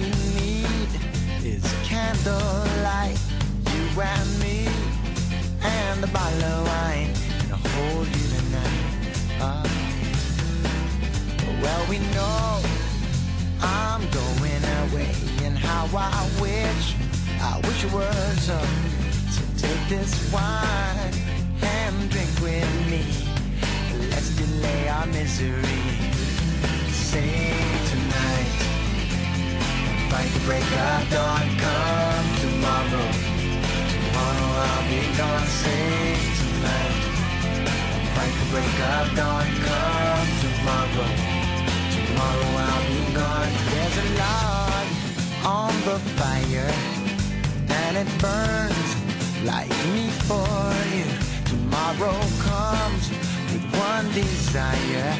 we need is candlelight, you and me, and a bottle of wine, and I'll hold you tonight. Ah. well, we know I'm going away, and how I wish, I wish it was up. So take this wine and drink with me. Let's delay our misery. Say tonight, fight the break of dawn. Come tomorrow, tomorrow I'll be gone. Say tonight, fight the break of dawn. Come tomorrow, tomorrow I'll be gone. There's a log on the fire, and it burns like me for you. Tomorrow comes with one desire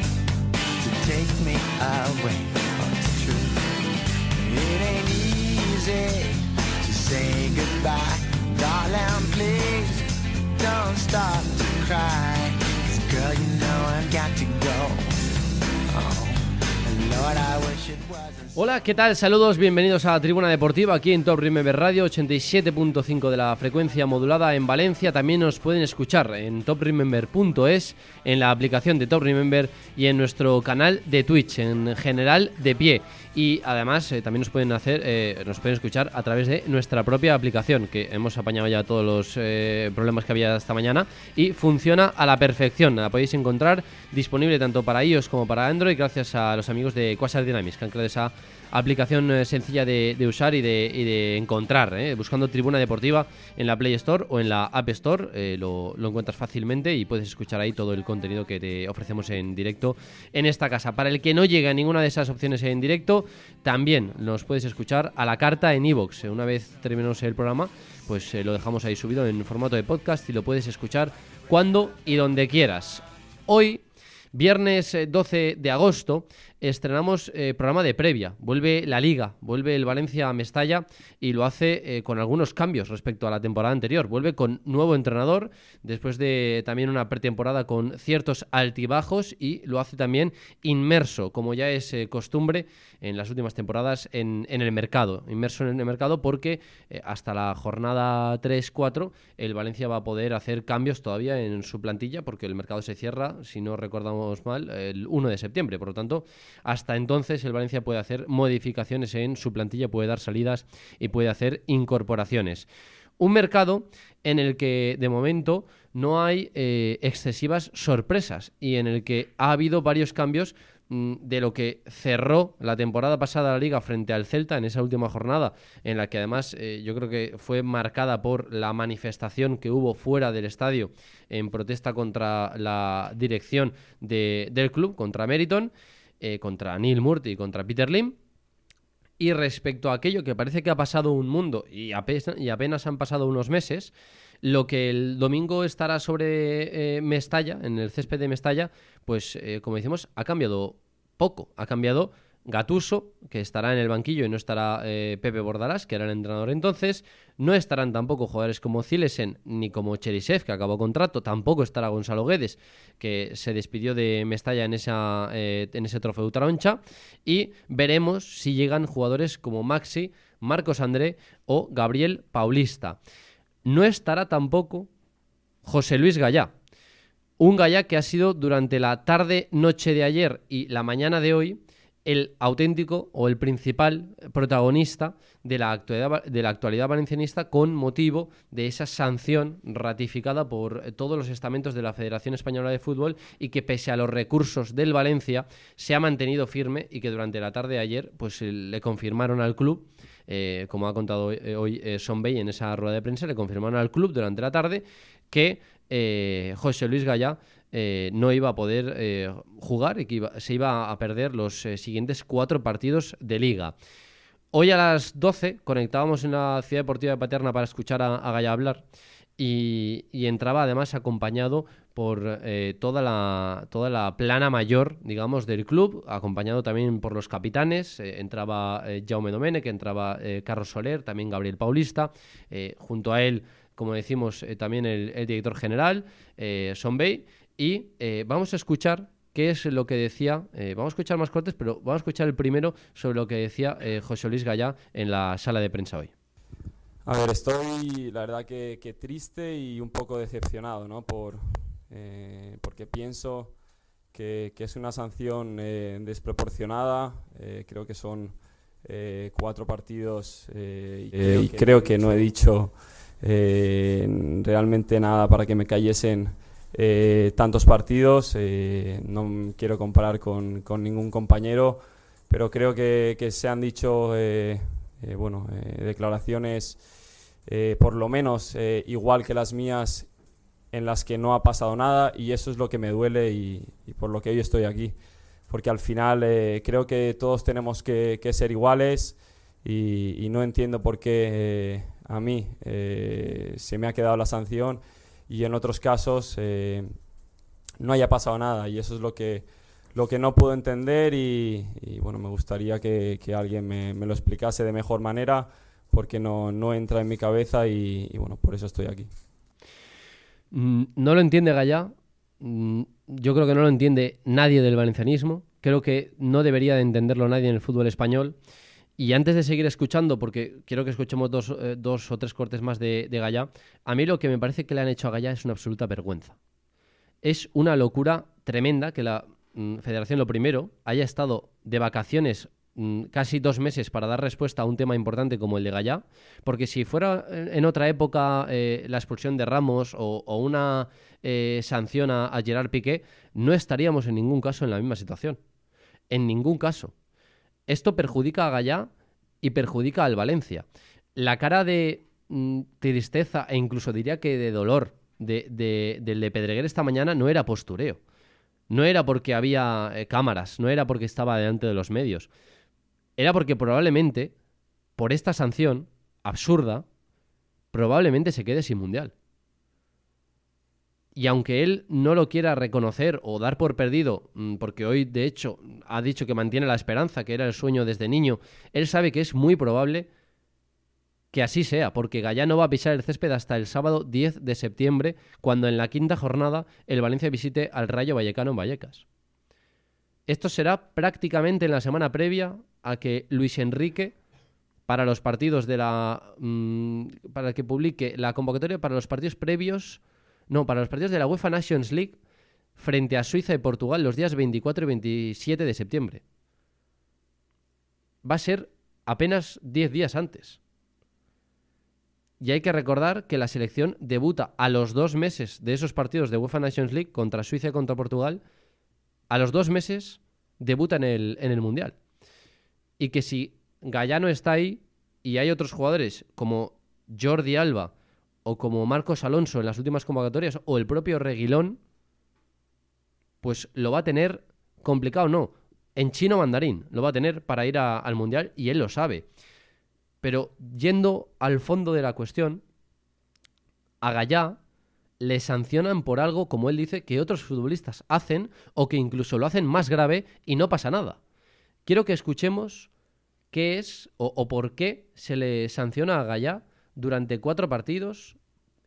to take me away. Easy to say goodbye. Darling, please don't stop to cry. Cause girl, you know I've got to go. Hola, ¿qué tal? Saludos, bienvenidos a Tribuna Deportiva aquí en Top Remember Radio 87.5 de la frecuencia modulada en Valencia. También nos pueden escuchar en topremember.es, en la aplicación de Top Remember y en nuestro canal de Twitch, en general de pie. Y además eh, también nos pueden hacer, eh, nos pueden escuchar a través de nuestra propia aplicación, que hemos apañado ya todos los eh, problemas que había esta mañana y funciona a la perfección. La podéis encontrar disponible tanto para iOS como para Android, gracias a los amigos de Quasar Dynamics que han creado esa aplicación eh, sencilla de, de usar y de, de encontrar. ¿eh? Buscando Tribuna Deportiva en la Play Store o en la App Store eh, lo, encuentras fácilmente y puedes escuchar ahí todo el contenido que te ofrecemos en directo en esta casa. Para el que no llegue a ninguna de esas opciones en directo, también nos puedes escuchar a la carta en iVoox. Una vez terminemos el programa, pues lo dejamos ahí subido en formato de podcast y lo puedes escuchar cuando y donde quieras. Hoy, viernes eh, 12 de agosto, estrenamos eh, programa de previa. Vuelve la Liga, vuelve el Valencia a Mestalla y lo hace eh, con algunos cambios respecto a la temporada anterior. Vuelve con nuevo entrenador, después de también una pretemporada con ciertos altibajos y lo hace también inmerso, como ya es eh, costumbre en las últimas temporadas en, en el mercado. Inmerso en el mercado porque eh, hasta la jornada 3-4 el Valencia va a poder hacer cambios todavía en su plantilla porque el mercado se cierra, si no recordamos mal, el 1 de septiembre. Por lo tanto, hasta entonces el Valencia puede hacer modificaciones en su plantilla, puede dar salidas y puede hacer incorporaciones. Un mercado en el que de momento no hay eh, excesivas sorpresas y en el que ha habido varios cambios mm, de lo que cerró la temporada pasada la liga frente al Celta en esa última jornada, en la que además eh, yo creo que fue marcada por la manifestación que hubo fuera del estadio en protesta contra la dirección de- del club, contra Meriton, eh, contra Neil Murty y contra Peter Lim. Y respecto a aquello que parece que ha pasado un mundo y apenas, y apenas han pasado unos meses, lo que el domingo estará sobre eh, Mestalla, en el césped de Mestalla, pues eh, como decimos, ha cambiado poco. Ha cambiado Gatuso, que estará en el banquillo y no estará eh, Pepe Bordalás, que era el entrenador entonces. No estarán tampoco jugadores como Zilesen ni como Cherisev, que acabó contrato. Tampoco estará Gonzalo Guedes, que se despidió de Mestalla en, eh, en ese trofeo Utaroncha. Y veremos si llegan jugadores como Maxi, Marcos André o Gabriel Paulista. No estará tampoco José Luis Gallá. Un Gallá que ha sido durante la tarde-noche de ayer y la mañana de hoy el auténtico o el principal protagonista de la actualidad, de la actualidad valencianista con motivo de esa sanción ratificada por eh, todos los estamentos de la Federación Española de Fútbol y que pese a los recursos del Valencia se ha mantenido firme y que durante la tarde de ayer pues eh, le confirmaron al club eh, como ha contado eh, hoy eh, Son Bay en esa rueda de prensa, le confirmaron al club durante la tarde que eh, José Luis Gallá eh, no iba a poder eh, jugar y que se iba a perder los eh, siguientes cuatro partidos de liga. Hoy a las 12 conectábamos en la Ciudad Deportiva de Paterna para escuchar a, a Gallá hablar y, entraba además acompañado por toda, la, toda la plana mayor, digamos, del club, acompañado también por los capitanes. entraba Jaume Domenech, entraba eh, Carlos Soler, también Gabriel Paulista. junto a él, como decimos, también el, director general, Son Bay. Y eh, vamos a escuchar qué es lo que decía. Eh, vamos a escuchar más cortes, pero vamos a escuchar el primero sobre lo que decía eh, José Luis Gallá en la sala de prensa hoy. A ver, estoy la verdad que, triste y un poco decepcionado, ¿no? Por, eh, porque pienso que, es una sanción desproporcionada. creo que son cuatro partidos y creo que no he dicho realmente nada para que me cayesen eh, tantos partidos. Eh, no quiero comparar con, ningún compañero, pero creo que, se han dicho eh, bueno, declaraciones por lo menos igual que las mías en las que no ha pasado nada y eso es lo que me duele y, por lo que hoy estoy aquí. Porque al final creo que todos tenemos que, ser iguales y, no entiendo por qué a mí se me ha quedado la sanción y en otros casos eh, no haya pasado nada y eso es lo que, lo que no puedo entender y, bueno, me gustaría que, alguien me, lo explicase de mejor manera porque no, no entra en mi cabeza y, bueno, por eso estoy aquí. Mm, no lo entiende Gallá, mm, yo creo que no lo entiende nadie del valencianismo, creo que no debería de entenderlo nadie en el fútbol español. Y antes de seguir escuchando, porque quiero que escuchemos dos, eh, o tres cortes más de, de Gallá, a mí lo que me parece que le han hecho a Gallá es una absoluta vergüenza. Es una locura tremenda que la mm, Federación, lo primero, haya estado de vacaciones mm, casi dos meses para dar respuesta a un tema importante como el de Gallá, porque si fuera en otra época eh, la expulsión de Ramos o, una eh, sanción a, a Gerard Piqué, no estaríamos en ningún caso en la misma situación. En ningún caso. Esto perjudica a Gallá y perjudica al Valencia. La cara de mm, tristeza e incluso diría que de dolor de, del de Pedreguer esta mañana no era postureo. No era porque había eh, cámaras, no era porque estaba delante de los medios. Era porque probablemente, por esta sanción absurda, probablemente se quede sin mundial. Y aunque él no lo quiera reconocer o dar por perdido, mm, porque hoy de hecho ha dicho que mantiene la esperanza, que era el sueño desde niño, él sabe que es muy probable que así sea, porque Gallá no va a pisar el césped hasta el sábado 10 de septiembre, cuando en la quinta jornada el Valencia visite al Rayo Vallecano en Vallecas. Esto será prácticamente en la semana previa a que Luis Enrique, para los partidos de la. Mm, para que publique la convocatoria para los partidos previos no, para los partidos de la UEFA Nations League frente a Suiza y Portugal los días 24 y 27 de septiembre. Va a ser apenas 10 días antes. Y hay que recordar que la selección debuta a los dos meses de esos partidos de UEFA Nations League contra Suiza y contra Portugal. A los dos meses debuta en el, en el Mundial. Y que si Gallano está ahí y hay otros jugadores como Jordi Alba o como Marcos Alonso en las últimas convocatorias, o el propio Reguilón, pues lo va a tener complicado, no. En chino mandarín lo va a tener para ir al Mundial y él lo sabe. Pero yendo al fondo de la cuestión, a Gallá le sancionan por algo, como él dice, que otros futbolistas hacen o que incluso lo hacen más grave y no pasa nada. Quiero que escuchemos qué es o, o por qué se le sanciona a Gallá durante cuatro partidos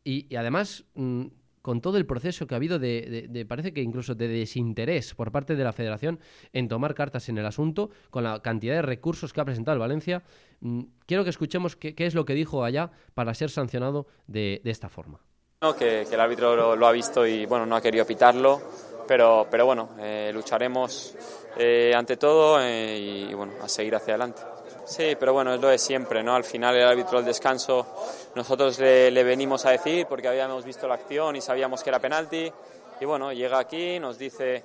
y, además mm, con todo el proceso que ha habido de, parece que incluso de desinterés por parte de la federación en tomar cartas en el asunto, con la cantidad de recursos que ha presentado el Valencia, mm, quiero que escuchemos qué, es lo que dijo allá para ser sancionado de, esta forma. No, que, el árbitro lo, ha visto y bueno, no ha querido pitarlo, pero, pero bueno, eh, lucharemos eh, ante todo eh, y bueno, a seguir hacia adelante. Sí, pero bueno, es lo de siempre, ¿no? Al final el árbitro del descanso nosotros le, venimos a decir porque habíamos visto la acción y sabíamos que era penalti y bueno, llega aquí, nos dice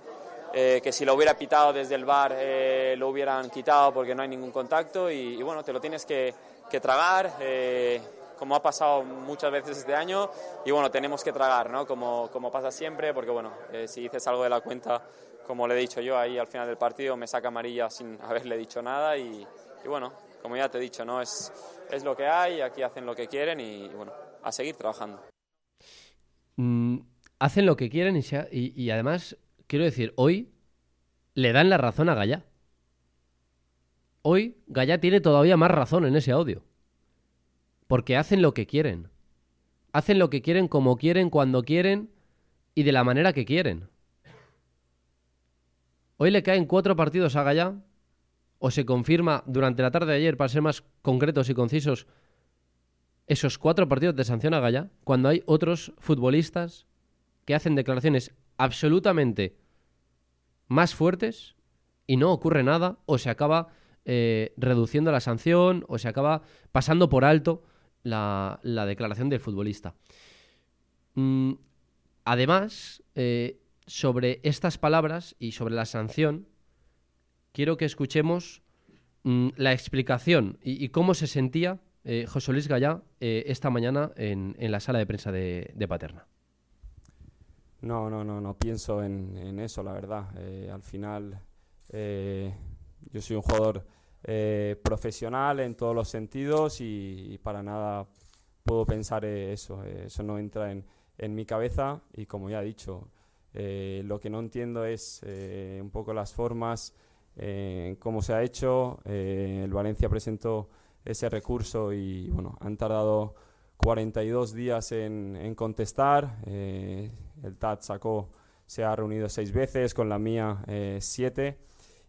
eh, que si lo hubiera pitado desde el bar eh, lo hubieran quitado porque no hay ningún contacto y, bueno, te lo tienes que, tragar. Eh, como ha pasado muchas veces este año y bueno, tenemos que tragar, ¿no? Como, como pasa siempre, porque bueno, si dices algo de la cuenta, como le he dicho yo ahí al final del partido, me saca amarilla sin haberle dicho nada y, y bueno, como ya te he dicho, ¿no? Es, es lo que hay, aquí hacen lo que quieren y, bueno, a seguir trabajando. Mm, hacen lo que quieren y, y, además, quiero decir, hoy le dan la razón a Gallá. Hoy Gallá tiene todavía más razón en ese audio. Porque hacen lo que quieren. Hacen lo que quieren, como quieren, cuando quieren y de la manera que quieren. Hoy le caen cuatro partidos a Gallá, o se confirma durante la tarde de ayer, para ser más concretos y concisos, esos cuatro partidos de sanción a Gallá, cuando hay otros futbolistas que hacen declaraciones absolutamente más fuertes y no ocurre nada, o se acaba eh, reduciendo la sanción, o se acaba pasando por alto la, declaración del futbolista. Mm, además, eh, sobre estas palabras y sobre la sanción, quiero que escuchemos mm, la explicación y, cómo se sentía eh, José Luis Gallá eh, esta mañana en, la sala de prensa de, Paterna. No, no, no, no pienso en, eso, la verdad. Eh, al final, yo soy un jugador profesional en todos los sentidos y, para nada puedo pensar eso. eso no entra en, en mi cabeza y como ya he dicho, lo que no entiendo es un poco las formas, eh, cómo se ha hecho. el Valencia presentó ese recurso y bueno, han tardado 42 días en, contestar. el TAT sacó, se ha reunido seis veces, con la mía siete.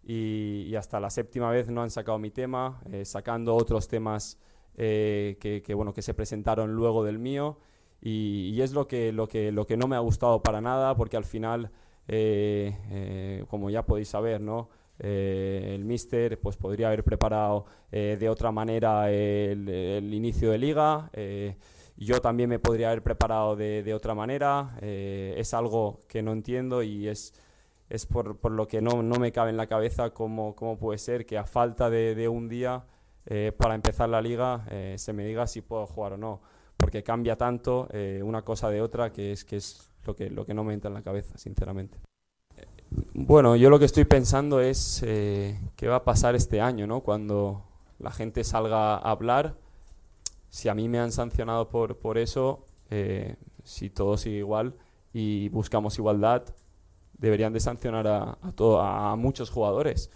Y, hasta la séptima vez no han sacado mi tema, sacando otros temas que, bueno, que se presentaron luego del mío. Y, es lo que, lo, que, lo que no me ha gustado para nada, porque al final, eh, eh, como ya podéis saber, ¿no? Eh, el míster pues, podría haber preparado de otra manera el, inicio de liga. yo también me podría haber preparado de, de otra manera. es algo que no entiendo y es, es por, por, lo que no, no, me cabe en la cabeza cómo, cómo puede ser que a falta de, de un día para empezar la liga se me diga si puedo jugar o no porque cambia tanto eh, una cosa de otra que es, que es lo, que, lo que no me entra en la cabeza, sinceramente. Bueno, yo lo que estoy pensando es eh, qué va a pasar este año, ¿no? Cuando la gente salga a hablar, si a mí me han sancionado por, por eso, eh, si todo sigue igual y buscamos igualdad, deberían de sancionar a, a, a muchos jugadores.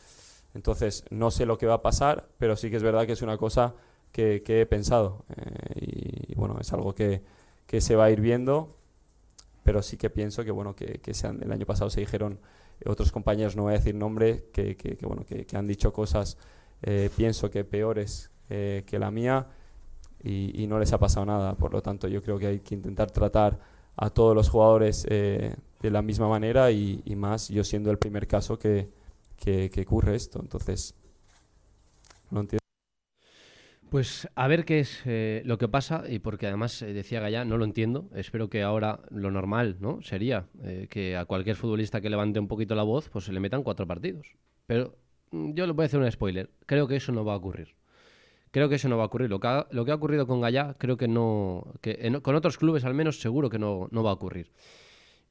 Entonces, no sé lo que va a pasar, pero sí que es verdad que es una cosa que, he pensado. Eh, y, bueno, es algo que, que, se va a ir viendo, pero sí que pienso que, bueno, que, que el año pasado se dijeron otros compañeros, no voy a decir nombre, que, que bueno, que, han dicho cosas, eh, pienso que peores eh, que la mía y, no les ha pasado nada. Por lo tanto, yo creo que hay que intentar tratar a todos los jugadores de la misma manera y, y, más yo siendo el primer caso que, que ocurre esto. Entonces, no entiendo. Pues a ver qué es eh, lo que pasa y porque además eh, decía Gallá, no lo entiendo. Espero que ahora lo normal, ¿no? Sería eh, que a cualquier futbolista que levante un poquito la voz, pues se le metan cuatro partidos. Pero mm, yo le voy a hacer un spoiler. Creo que eso no va a ocurrir. Creo que eso no va a ocurrir. Lo que ha, lo que ha ocurrido con Gallá, creo que no, que con otros clubes al menos seguro que no, no va a ocurrir.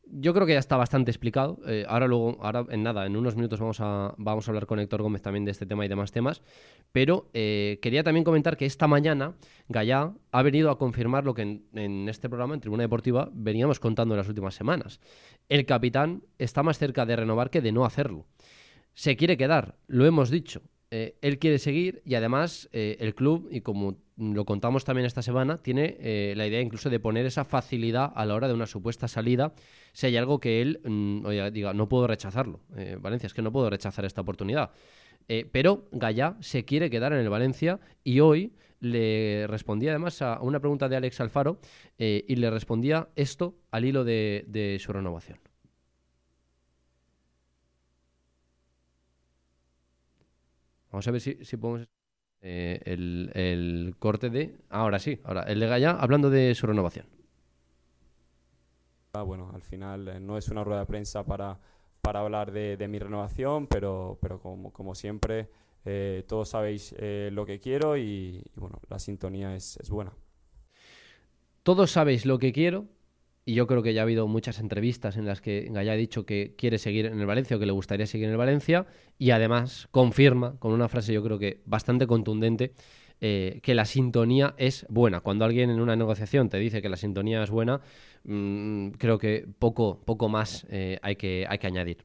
Yo creo que ya está bastante explicado. Eh, ahora luego, ahora en nada, en unos minutos vamos a, vamos a hablar con Héctor Gómez también de este tema y demás temas. Pero eh, quería también comentar que esta mañana Gallá ha venido a confirmar lo que en, este programa, en Tribuna Deportiva, veníamos contando en las últimas semanas. El capitán está más cerca de renovar que de no hacerlo. Se quiere quedar, lo hemos dicho. Eh, él quiere seguir y además el club, y como lo contamos también esta semana, tiene eh, la idea incluso de poner esa facilidad a la hora de una supuesta salida, si hay algo que él mm, diga, no puedo rechazarlo. Eh, Valencia, es que no puedo rechazar esta oportunidad. Eh, pero Gallá se quiere quedar en el Valencia y hoy le respondía además a una pregunta de Alex Alfaro y le respondía esto al hilo de, su renovación. Vamos a ver si, si podemos... Eh, el, corte de. Ahora sí, ahora el de Gaya hablando de su renovación. Ah, bueno, al final eh, no es una rueda de prensa para, para hablar de, mi renovación, pero, pero como, como siempre, eh, todos sabéis lo que quiero y, y, bueno, la sintonía es, es buena. Todos sabéis lo que quiero, y yo creo que ya ha habido muchas entrevistas en las que Gaya ha dicho que quiere seguir en el Valencia o que le gustaría seguir en el Valencia y además confirma con una frase yo creo que bastante contundente eh, que la sintonía es buena. Cuando alguien en una negociación te dice que la sintonía es buena, mm, creo que poco, poco más eh, hay, que, hay que añadir.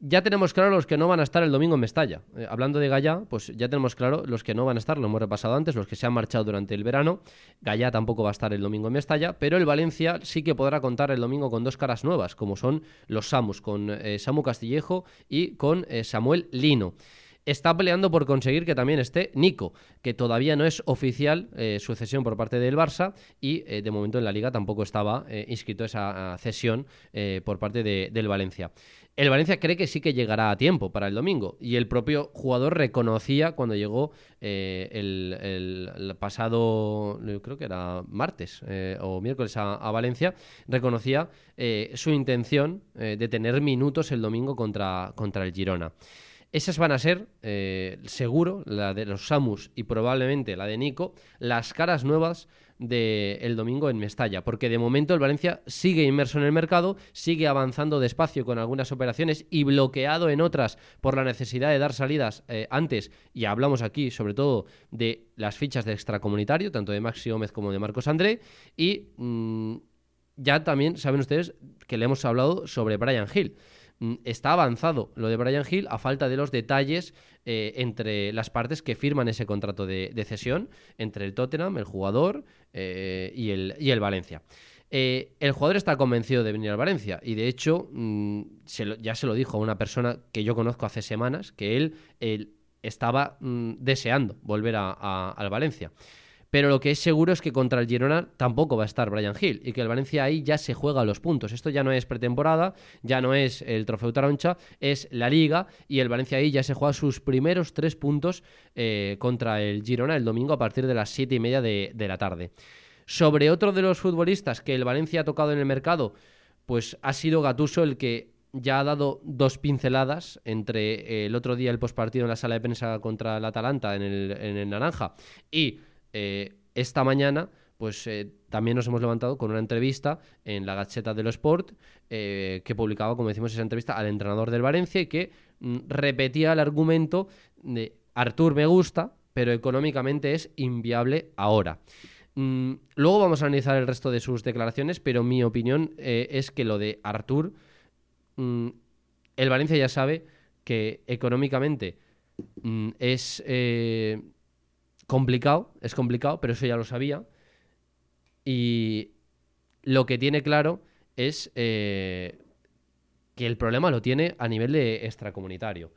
Ya tenemos claro los que no van a estar el domingo en Mestalla. Eh, hablando de Gallá, pues ya tenemos claro los que no van a estar, lo hemos repasado antes, los que se han marchado durante el verano. Gallá tampoco va a estar el domingo en Mestalla, pero el Valencia sí que podrá contar el domingo con dos caras nuevas, como son los Samus, con eh, Samu Castillejo y con eh, Samuel Lino está peleando por conseguir que también esté Nico, que todavía no es oficial eh, su cesión por parte del Barça y eh, de momento en la liga tampoco estaba eh, inscrito esa cesión por parte del Valencia. El Valencia cree que sí que llegará a tiempo para el domingo y el propio jugador reconocía cuando llegó el, pasado, creo que era martes o miércoles a, a Valencia, reconocía su intención de tener minutos el domingo contra, contra el Girona. Esas van a ser, eh, seguro, la de los Samus y probablemente la de Nico, las caras nuevas del domingo en Mestalla, porque de momento el Valencia sigue inmerso en el mercado, sigue avanzando despacio con algunas operaciones y bloqueado en otras por la necesidad de dar salidas eh, antes, y hablamos aquí sobre todo de las fichas de extracomunitario, tanto de Maxi Gómez como de Marcos André, y mm, ya también saben ustedes que le hemos hablado sobre Brian Hill. Mm, está avanzado lo de Brian Hill a falta de los detalles eh, entre las partes que firman ese contrato de, cesión, entre el Tottenham, el jugador eh, y, el, y, el, Valencia. Eh, el jugador está convencido de venir al Valencia y de hecho mm, ya se lo dijo a una persona que yo conozco hace semanas que él, estaba mm, deseando volver al Valencia. Pero lo que es seguro es que contra el Girona tampoco va a estar Brian Hill y que el Valencia ahí ya se juega los puntos. Esto ya no es pretemporada, ya no es el Trofeo Taroncha, es la Liga y el Valencia ahí ya se juega sus primeros tres puntos eh, contra el Girona el domingo a partir de las siete y media de, la tarde. Sobre otro de los futbolistas que el Valencia ha tocado en el mercado, pues ha sido Gatuso el que ya ha dado dos pinceladas entre el otro día el postpartido en la sala de prensa contra el Atalanta en el, en el Naranja y eh, esta mañana pues eh, también nos hemos levantado con una entrevista en la Gacheta de lo Sport eh, que publicaba, como decimos, esa entrevista al entrenador del Valencia y que mm, repetía el argumento de Artur me gusta, pero económicamente es inviable ahora. Mm, luego vamos a analizar el resto de sus declaraciones, pero mi opinión es que lo de Artur, mm, el Valencia ya sabe que económicamente es complicado, es complicado, pero eso ya lo sabía. Y lo que tiene claro es eh, que el problema lo tiene a nivel de extracomunitario.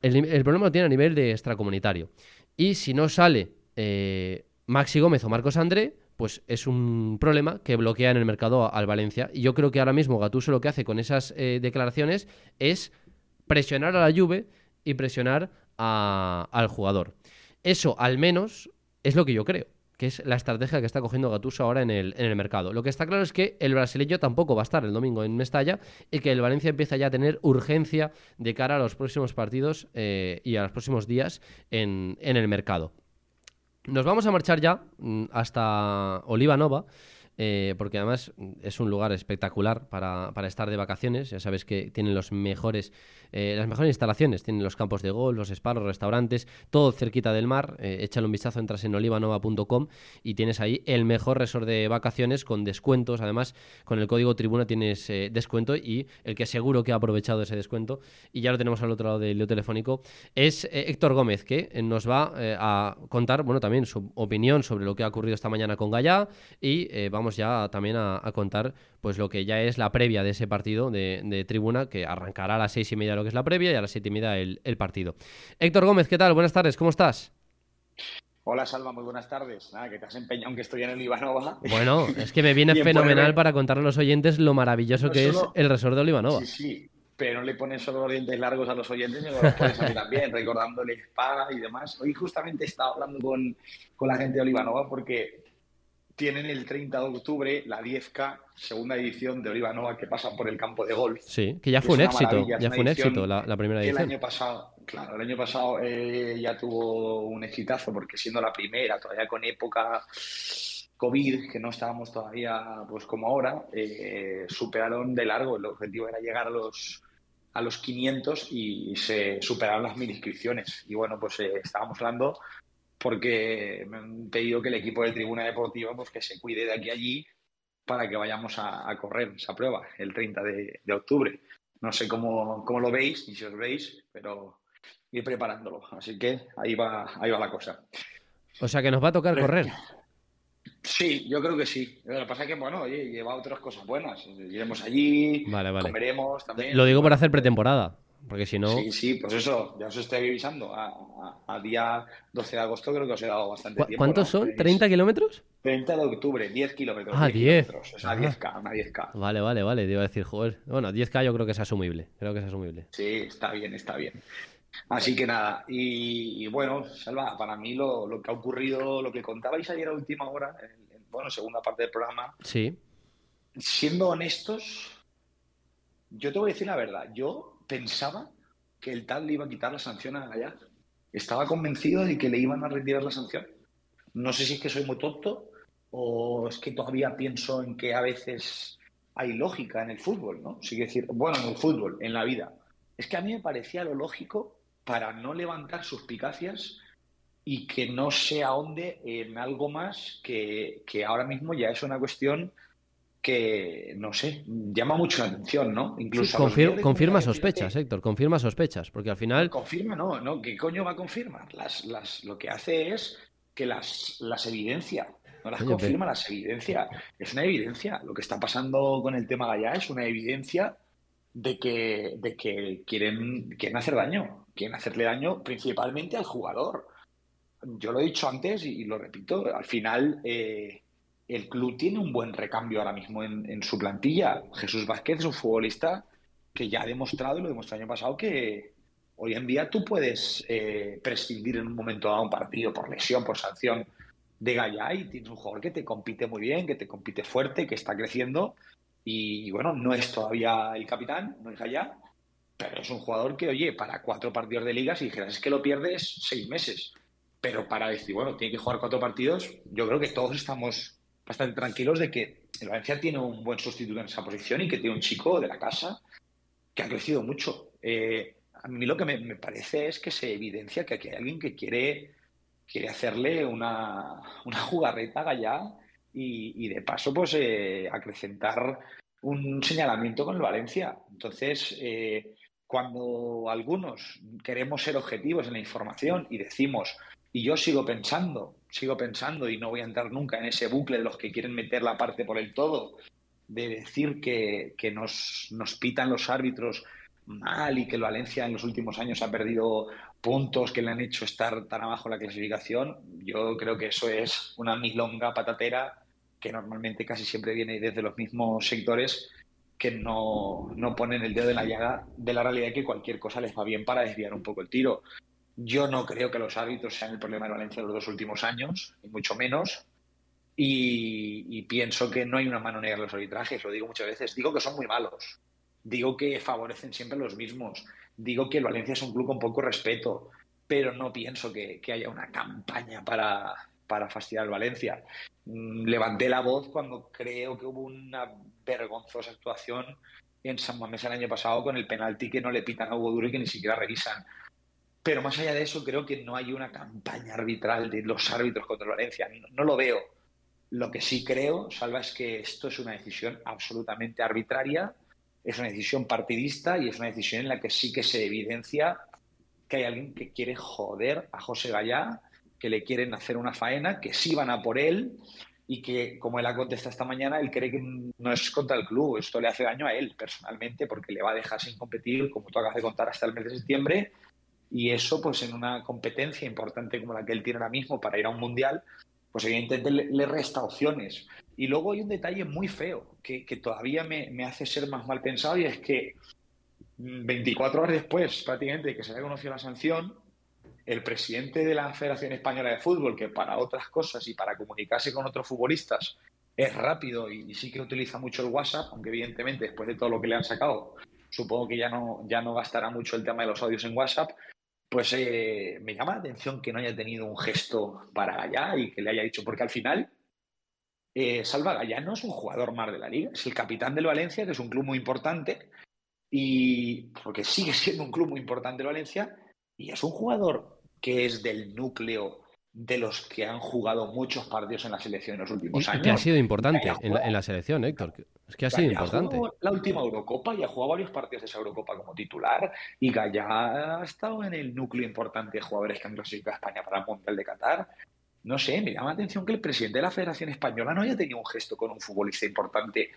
El, problema lo tiene a nivel de extracomunitario. Y si no sale eh, Maxi Gómez o Marcos André, pues es un problema que bloquea en el mercado al Valencia. Y yo creo que ahora mismo Gattuso lo que hace con esas eh, declaraciones es presionar a la Juve y presionar al jugador. Eso, al menos, es lo que yo creo que es la estrategia que está cogiendo Gattuso ahora en el, en el, mercado. Lo que está claro es que el brasileño tampoco va a estar el domingo en Mestalla y que el Valencia empieza ya a tener urgencia de cara a los próximos partidos eh, y a los próximos días en, en, el mercado. Nos vamos a marchar ya mm, hasta Oliva Nova. Eh, porque además es un lugar espectacular para, para, estar de vacaciones. Ya sabes que tienen los mejores eh, las mejores instalaciones. Tienen los campos de golf, los spas, los restaurantes, todo cerquita del mar. Eh, échale un vistazo, entras en olivanova.com y tienes ahí el mejor resort de vacaciones con descuentos. Además, con el código tribuna tienes eh, descuento y el que seguro que ha aprovechado ese descuento, y ya lo tenemos al otro lado del lío telefónico, es Héctor Gómez, que nos va a contar, bueno, también su opinión sobre lo que ha ocurrido esta mañana con Gallá y vamos ya también a, contar pues lo que ya es la previa de ese partido de, tribuna que arrancará a las seis y media lo que es la previa y a las siete y media el, partido. Héctor Gómez, ¿qué tal? Buenas tardes, ¿cómo estás? Hola Salva, muy buenas tardes. Nada, que te has empeñado aunque estoy en el Ivanova. Bueno, es que me viene fenomenal para contarle a los oyentes lo maravilloso que es el resort de Olivanova. Sí, sí, pero no le pones solo los dientes largos a los oyentes, sino los puedes a también, recordándole spa y demás. Hoy justamente he estado hablando con, con la gente de Olivanova porque tienen el 30 de octubre la 10K, segunda edición de Oliva Nova que pasa por el campo de golf. Sí, que ya fue un éxito, ya fue un éxito la, primera edición. El año pasado, claro, el año pasado eh, ya tuvo un exitazo porque siendo la primera, todavía con época COVID, que no estábamos todavía pues como ahora, eh, superaron de largo. El objetivo era llegar a los a los 500 y se superaron las mil inscripciones. Y bueno, pues eh, estábamos hablando porque me han pedido que el equipo de Tribuna Deportiva pues que se cuide de aquí a allí para que vayamos a, correr esa prueba el 30 de, octubre. No sé cómo, cómo, lo veis y si os veis, pero ir preparándolo. Así que ahí va, ahí va la cosa. O sea que nos va a tocar correr. Sí, yo creo que sí. Lo que pasa es que, bueno, lleva otras cosas buenas. Iremos allí, comeremos también. Lo digo por hacer pretemporada. Porque si no. Sí, sí, pues eso, ya os estoy avisando. A, día 12 de agosto creo que os he dado bastante tiempo. ¿Cuántos son? ¿30 kilómetros? 30 de octubre, 10 kilómetros. Ah, 10. O sea, 10K, una 10K. Vale, vale, vale. Te iba a decir, joder. Bueno, 10K yo creo que es asumible. Creo que es asumible. Sí, está bien, está bien. Así que nada, y, bueno, Salva, para mí lo, lo, que ha ocurrido, lo que contabais ayer a última hora, en, bueno, segunda parte del programa. Sí. Siendo honestos, yo te voy a decir la verdad. Yo pensaba que el tal le iba a quitar la sanción a Gallar. Estaba convencido de que le iban a retirar la sanción. No sé si es que soy muy tonto o es que todavía pienso en que a veces hay lógica en el fútbol, ¿no? Sí que decir, bueno, en el fútbol, en la vida. Es que a mí me parecía lo lógico para no levantar suspicacias y que no se ahonde en algo más que, que ahora mismo ya es una cuestión que, no sé, llama mucho la atención, ¿no? Incluso confirma sospechas, Héctor, confirma sospechas, porque al final... Confirma, no, no, ¿qué coño va a confirmar? Las, las, lo que hace es que las, las evidencia, no las confirma, las evidencia. Es una evidencia. Lo que está pasando con el tema Gaya es una evidencia de que, de que quieren, quieren hacer daño, quieren hacerle daño principalmente al jugador. Yo lo he dicho antes y, lo repito, al final... Eh, el club tiene un buen recambio ahora mismo en, su plantilla. Jesús Vázquez es un futbolista que ya ha demostrado, y lo demostró el año pasado, que hoy en día tú puedes eh, prescindir en un momento dado un partido por lesión, por sanción de Gaya y tienes un jugador que te compite muy bien, que te compite fuerte, que está creciendo y bueno, no es todavía el capitán, no es Gaya, pero es un jugador que, oye, para cuatro partidos de liga, si dijeras es que lo pierdes seis meses, pero para decir, bueno, tiene que jugar cuatro partidos, yo creo que todos estamos bastante tranquilos de que el Valencia tiene un buen sustituto en esa posición y que tiene un chico de la casa que ha crecido mucho. Eh, a mí lo que me, parece es que se evidencia que aquí hay alguien que quiere, quiere hacerle una, una jugarreta allá y, de paso pues eh, acrecentar un señalamiento con el Valencia. Entonces, eh, cuando algunos queremos ser objetivos en la información y decimos, y yo sigo pensando sigo pensando y no voy a entrar nunca en ese bucle de los que quieren meter la parte por el todo, de decir que, nos, nos pitan los árbitros mal y que el Valencia en los últimos años ha perdido puntos que le han hecho estar tan abajo en la clasificación, yo creo que eso es una milonga patatera que normalmente casi siempre viene desde los mismos sectores que no, no ponen el dedo en la llaga de la realidad que cualquier cosa les va bien para desviar un poco el tiro. Yo no creo que los árbitros sean el problema de Valencia de los dos últimos años, ni mucho menos. Y, pienso que no hay una mano negra en los arbitrajes, lo digo muchas veces. Digo que son muy malos. Digo que favorecen siempre los mismos. Digo que el Valencia es un club con poco respeto. Pero no pienso que, haya una campaña para, para fastidiar al Valencia. Mm, levanté la voz cuando creo que hubo una vergonzosa actuación en San Mamés el año pasado con el penalti que no le pitan a Hugo Duro y que ni siquiera revisan. Pero más allá de eso, creo que no hay una campaña arbitral de los árbitros contra Valencia. No, lo veo. Lo que sí creo, Salva, es que esto es una decisión absolutamente arbitraria, es una decisión partidista y es una decisión en la que sí que se evidencia que hay alguien que quiere joder a José Gallá, que le quieren hacer una faena, que sí van a por él y que, como él ha contestado esta mañana, él cree que no es contra el club, esto le hace daño a él personalmente porque le va a dejar sin competir, como tú acabas de contar, hasta el mes de septiembre y eso, pues en una competencia importante como la que él tiene ahora mismo para ir a un mundial, pues evidentemente le, resta opciones. Y luego hay un detalle muy feo que, todavía me, hace ser más mal pensado y es que 24 mm, horas después, prácticamente, que se haya conocido la sanción, el presidente de la Federación Española de Fútbol, que para otras cosas y para comunicarse con otros futbolistas es rápido y, y sí que utiliza mucho el WhatsApp, aunque evidentemente después de todo lo que le han sacado, supongo que ya no, ya no gastará mucho el tema de los audios en WhatsApp, pues eh, me llama la atención que no haya tenido un gesto para Gallá y que le haya dicho, porque al final eh, Salva Gallá no es un jugador más de la liga, es el capitán del Valencia, que es un club muy importante, y porque sigue siendo un club muy importante el Valencia, y es un jugador que es del núcleo de los que han jugado muchos partidos en la selección en los últimos Y años. que ha sido importante haya en la, en la selección, Héctor. Es que ha sido importante. la última Eurocopa y ha jugado varios partidos de esa Eurocopa como titular. Y Gallá ha estado en el núcleo importante de jugadores que han clasificado a España para el Mundial de Qatar. No sé, me llama la atención que el presidente de la Federación Española no haya tenido un gesto con un futbolista importante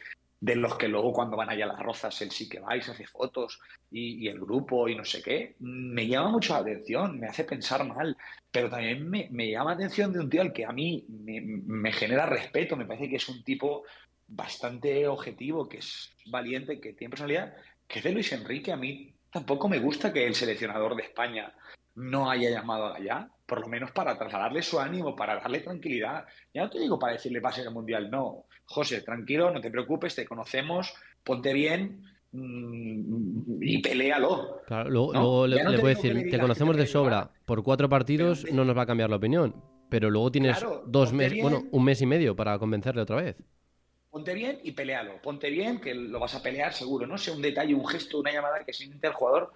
de los que luego cuando van allá a las rozas él sí que va y se hace fotos y, el grupo y no sé qué. Me llama mucho la atención, me hace pensar mal, pero también me, llama la atención de un tío al que a mí me, genera respeto, me parece que es un tipo bastante objetivo, que es valiente, que tiene personalidad, que es de Luis Enrique. A mí tampoco me gusta que el seleccionador de España no haya llamado a Gallá, por lo menos para trasladarle su ánimo, para darle tranquilidad. Ya no te digo para decirle pase el mundial, no. José, tranquilo, no te preocupes, te conocemos, ponte bien mm, y peléalo. Claro, luego, No, luego le, no le que decir, te conocemos te de sobra, por cuatro partidos pero- no nos va a cambiar la opinión. Pero luego tienes Claro, dos meses, bueno, un mes y medio para convencerle otra vez. Ponte bien y pelealo. Ponte bien, que lo vas a pelear seguro. No sé, un detalle, un gesto, una llamada que siente el jugador.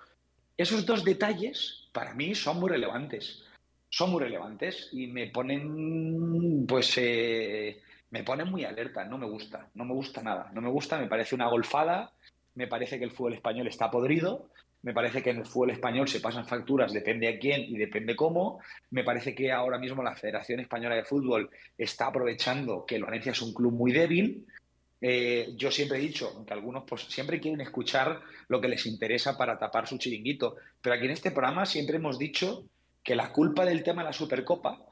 Esos dos detalles, para mí, son muy relevantes. Son muy relevantes y me ponen, pues, eh, me ponen muy alerta. No me gusta, no me gusta nada. No me gusta, me parece una golfada. Me parece que el fútbol español está podrido. Me parece que en el fútbol español se pasan facturas, depende a quién y depende cómo. Me parece que ahora mismo la Federación Española de Fútbol está aprovechando que el Valencia es un club muy débil. Eh, yo siempre he dicho que algunos pues siempre quieren escuchar lo que les interesa para tapar su chiringuito, pero aquí en este programa siempre hemos dicho que la culpa del tema de la Supercopa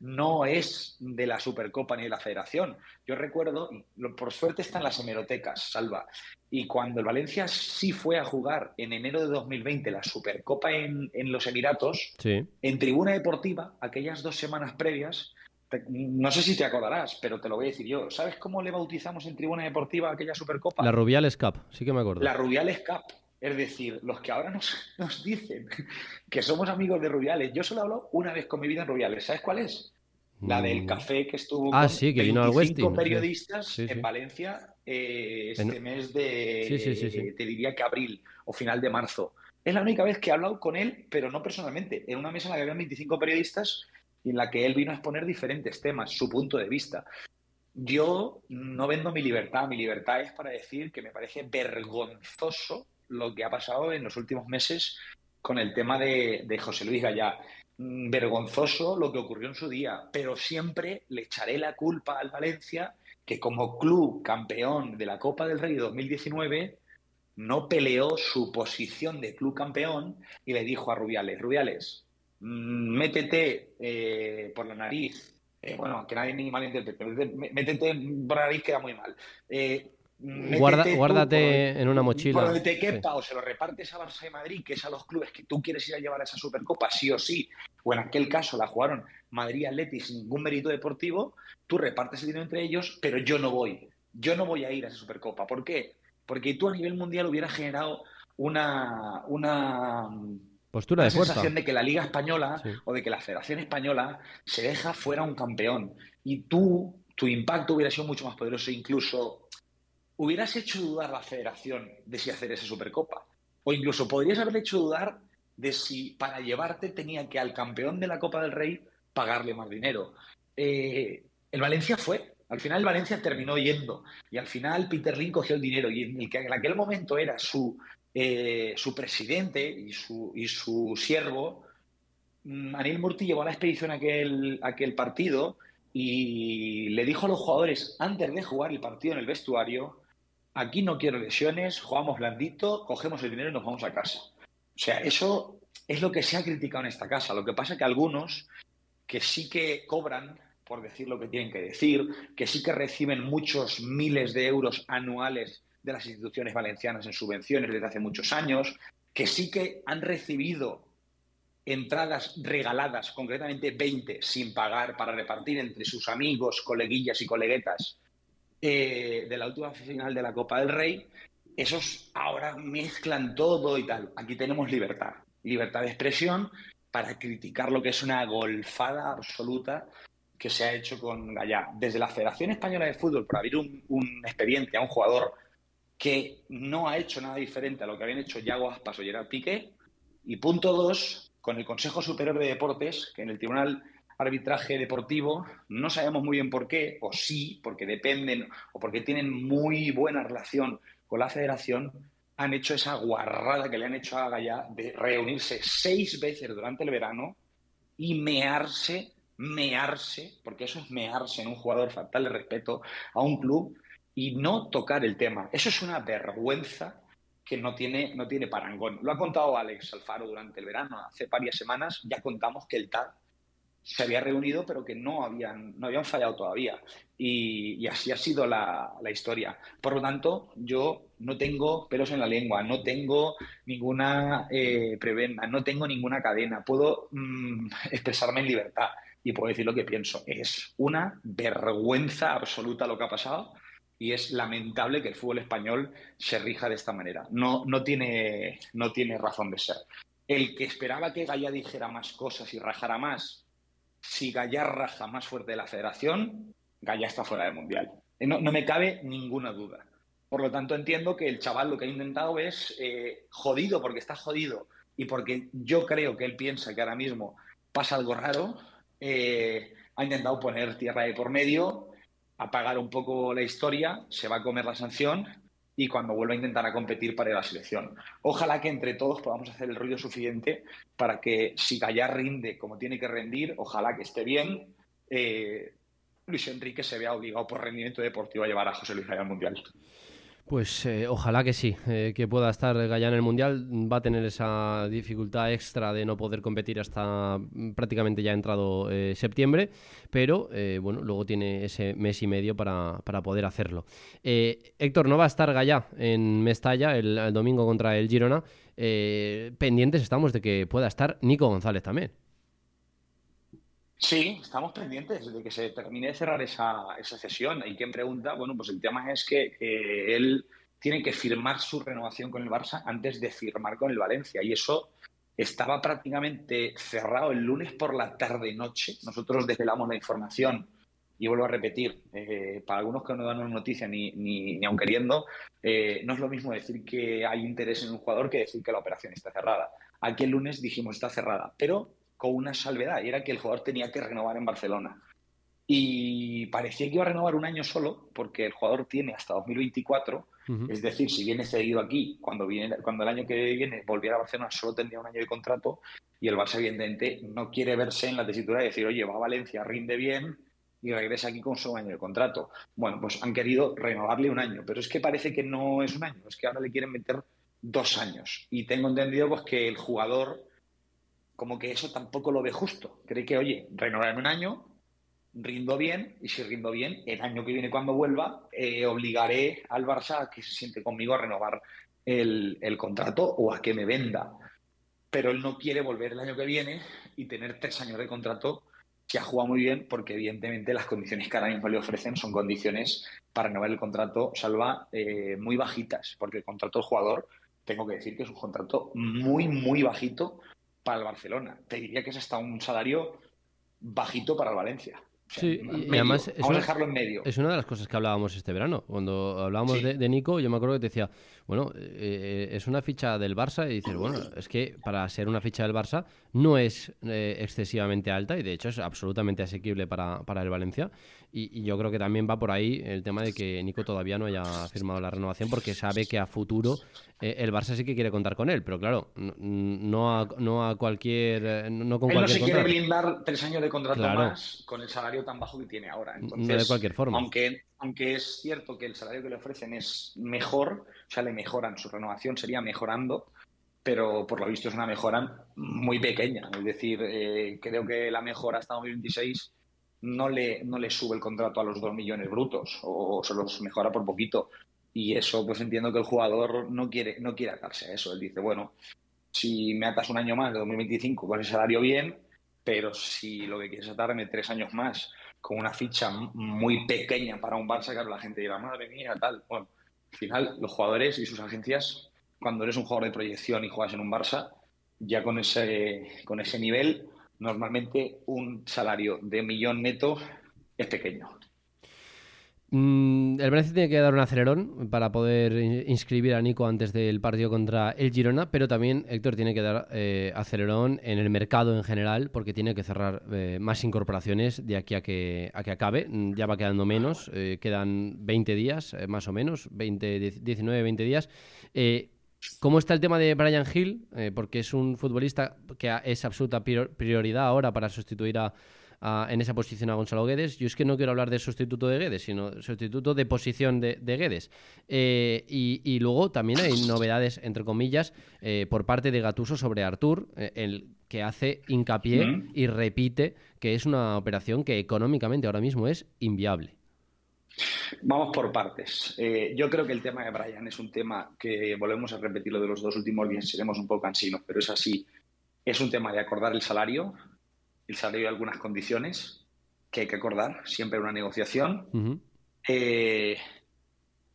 no es de la Supercopa ni de la Federación. Yo recuerdo, por suerte están las hemerotecas, Salva, y cuando el Valencia sí fue a jugar en enero de 2020 la Supercopa en, en los Emiratos, Sí. en Tribuna Deportiva, aquellas dos semanas previas, te- no sé si te acordarás, pero te lo voy a decir yo. ¿Sabes cómo le bautizamos en Tribuna Deportiva aquella Supercopa? La Rubiales Cup, sí que me acuerdo. La Rubiales Cup. Es decir, los que ahora nos, nos dicen que somos amigos de Rubiales. Yo solo hablo una vez con mi vida en Rubiales. ¿Sabes cuál es? La del Mm, café que estuvo Ah, con sí, que vino al 25 Westin, sí. periodistas Sí, sí. en Valencia eh, En- este mes de, Sí, sí, sí, sí. te diría que abril o final de marzo. Es la única vez que he hablado con él, pero no personalmente, en una mesa en la que había 25 periodistas y en la que él vino a exponer diferentes temas, su punto de vista. Yo no vendo mi libertad, mi libertad es para decir que me parece vergonzoso lo que ha pasado en los últimos meses con el tema de, José Luis Gallá. Mm, Vergonzoso lo que ocurrió en su día, pero siempre le echaré la culpa al Valencia que como club campeón de la Copa del Rey de 2019 no peleó su posición de club campeón y le dijo a Rubiales, Rubiales, mm, métete eh, por la nariz, eh, bueno, que nadie ni malinterprete, métete por la nariz queda muy mal. Eh, Guarda- tú guárdate por- en una mochila. Por donde te Sí. quepa, o se lo repartes a Barça y Madrid, que es a los clubes que tú quieres ir a llevar a esa Supercopa, sí o sí. O en aquel caso la jugaron Madrid y Atleti sin ningún mérito deportivo, tú repartes el dinero entre ellos, pero yo no voy. Yo no voy a ir a esa Supercopa. ¿Por qué? Porque tú a nivel mundial hubieras generado una, una, Postura una de fuerza. sensación de que la Liga Española Sí. o de que la Federación Española se deja fuera un campeón. Y tú, tu impacto hubiera sido mucho más poderoso. Incluso hubieras hecho dudar la Federación de si hacer esa Supercopa. O incluso podrías haberle hecho dudar de si para llevarte tenía que al campeón de la Copa del Rey pagarle más dinero. Eh, el Valencia fue. Al final el Valencia terminó yendo. Y al final Peter Lin cogió el dinero. Y en el que en aquel momento era su, eh, su presidente y su, y su siervo, mm, Anil Murti llevó a la expedición aquel, aquel partido y le dijo a los jugadores antes de jugar el partido en el vestuario, aquí no quiero lesiones, jugamos blandito, cogemos el dinero y nos vamos a casa. O sea, eso es lo que se ha criticado en esta casa. Lo que pasa es que algunos que sí que cobran por decir lo que tienen que decir, que sí que reciben muchos miles de euros anuales de las instituciones valencianas en subvenciones desde hace muchos años, que sí que han recibido entradas regaladas, concretamente 20, sin pagar para repartir entre sus amigos, coleguillas y coleguetas eh, de la última final de la Copa del Rey, esos ahora mezclan todo y tal. Aquí tenemos libertad, libertad de expresión para criticar lo que es una golfada absoluta que se ha hecho con Gallá. Desde la Federación Española de Fútbol, por abrir un, expediente a un jugador que no ha hecho nada diferente a lo que habían hecho Yago Aspas o Gerard Piqué. Y punto dos, con el Consejo Superior de Deportes, que en el Tribunal arbitraje deportivo, no sabemos muy bien por qué, o sí, porque dependen o porque tienen muy buena relación con la federación, han hecho esa guarrada que le han hecho a Gaya de reunirse seis veces durante el verano y mearse, mearse, porque eso es mearse en un jugador fatal de respeto a un club y no tocar el tema. Eso es una vergüenza que no tiene, no tiene parangón. Lo ha contado Alex Alfaro durante el verano. Hace varias semanas ya contamos que el TAD se había reunido, pero que no habían, no habían fallado todavía. Y, así ha sido la, historia. Por lo tanto, yo no tengo pelos en la lengua, no tengo ninguna eh, prebenda, no tengo ninguna cadena. Puedo mm, expresarme en libertad y puedo decir lo que pienso. Es una vergüenza absoluta lo que ha pasado y es lamentable que el fútbol español se rija de esta manera. No, no, tiene, no tiene razón de ser. El que esperaba que Gaya dijera más cosas y rajara más, si Gaya raja más fuerte de la federación, Gaya está fuera del Mundial. Eh, no, me cabe ninguna duda. Por lo tanto, entiendo que el chaval lo que ha intentado es eh, jodido porque está jodido y porque yo creo que él piensa que ahora mismo pasa algo raro, eh, ha intentado poner tierra de por medio apagar un poco la historia, se va a comer la sanción y cuando vuelva a intentar a competir para la selección. Ojalá que entre todos podamos hacer el ruido suficiente para que si Gallar rinde como tiene que rendir, ojalá que esté bien, eh, Luis Enrique se vea obligado por rendimiento deportivo a llevar a José Luis al Mundial. Pues eh, ojalá que sí, eh, que pueda estar Gallán en el Mundial. Va a tener esa dificultad extra de no poder competir hasta mm, prácticamente ya entrado eh, septiembre, pero bueno, luego tiene ese mes y medio para, poder hacerlo. Héctor, no va a estar Gallá en Mestalla el domingo contra el Girona. pendientes estamos de que pueda estar Nico González también. Sí, estamos pendientes de que se termine de cerrar esa, esa sesión. Hay quien pregunta, bueno, pues el tema es que él tiene que firmar su renovación con el Barça antes de firmar con el Valencia. Y eso estaba prácticamente cerrado el lunes por la tarde-noche. Nosotros desvelamos la información y vuelvo a repetir, eh, para algunos que no dan una noticia ni, ni, aun queriendo, eh, no es lo mismo decir que hay interés en un jugador que decir que la operación está cerrada. Aquí el lunes dijimos está cerrada, pero con una salvedad, y era que el jugador tenía que renovar en Barcelona. Y parecía que iba a renovar un año solo, porque el jugador tiene hasta 2024, es decir, si viene cedido aquí, cuando, viene, cuando el año que viene volviera a Barcelona, solo tendría un año de contrato, y el Barça, evidentemente, no quiere verse en la tesitura de decir, oye, va a Valencia, rinde bien, y regresa aquí con su año de contrato. Bueno, pues han querido renovarle un año, pero es que parece que no es un año, es que ahora le quieren meter dos años. Y tengo entendido pues, que el jugador como que eso tampoco lo ve justo. Cree que, oye, renovar un año, rindo bien, y si rindo bien, el año que viene cuando vuelva, eh, obligaré al Barça a que se siente conmigo a renovar el, contrato o a que me venda. Pero él no quiere volver el año que viene y tener tres años de contrato que ha jugado muy bien, porque evidentemente las condiciones que ahora mismo le ofrecen son condiciones para renovar el contrato, salva eh, muy bajitas, porque el contrato del jugador, tengo que decir que es un contrato muy, muy bajito para el Barcelona. Te diría que es hasta un salario bajito para el Valencia. sí, y además es Vamos a dejarlo en medio. Es una de las cosas que hablábamos este verano. Cuando hablábamos de, Nico, yo me acuerdo que te decía, bueno, eh, es una ficha del Barça y dices, bueno, es que para ser una ficha del Barça no es eh, excesivamente alta y de hecho es absolutamente asequible para, para el Valencia. Y, yo creo que también va por ahí el tema de que Nico todavía no haya firmado la renovación porque sabe que a futuro eh, el Barça sí que quiere contar con él, pero claro, no a, no a cualquier. Eh, no con él no se quiere blindar tres años de contrato más con el salario tan bajo que tiene ahora. no de cualquier forma. Aunque, aunque es cierto que el salario que le ofrecen es mejor, o sea, le mejoran, su renovación sería mejorando, pero por lo visto es una mejora muy pequeña. Es decir, eh, creo que la mejora hasta 2026 no le, no le sube el contrato a los 2 millones brutos o, se los mejora por poquito. Y eso, pues entiendo que el jugador no quiere, no quiere atarse a eso. Él dice, bueno, si me atas un año más de 2025 con ese salario bien, pero si lo que quieres atarme tres años más con una ficha muy pequeña para un Barça, claro, la gente dirá, madre mía, tal. Bueno, al final, los jugadores y sus agencias, cuando eres un jugador de proyección y juegas en un Barça, ya con ese, con ese nivel, normalmente un salario de millón neto es pequeño. Mm, el Valencia tiene que dar un acelerón para poder inscribir a Nico antes del partido contra el Girona, pero también Héctor tiene que dar eh, acelerón en el mercado en general porque tiene que cerrar eh, más incorporaciones de aquí a que, a que acabe. Mm, ya va quedando menos, eh, quedan 20 días más o menos, 20, 19, 20 días. ¿Cómo está el tema de Brian Hill? porque es un futbolista que es absoluta prioridad ahora para sustituir a en esa posición a Gonzalo Guedes. Yo es que no quiero hablar de sustituto de Guedes, sino sustituto de posición de, Guedes. Eh, y, luego también hay novedades, entre comillas, eh, por parte de Gatuso sobre Artur, eh, el que hace hincapié y repite que es una operación que económicamente ahora mismo es inviable. Vamos por partes. yo creo que el tema de Brian es un tema que volvemos a repetirlo de los dos últimos días, seremos un poco cansinos, pero es así. Es un tema de acordar el salario, el salario y algunas condiciones que hay que acordar, siempre una negociación. Eh,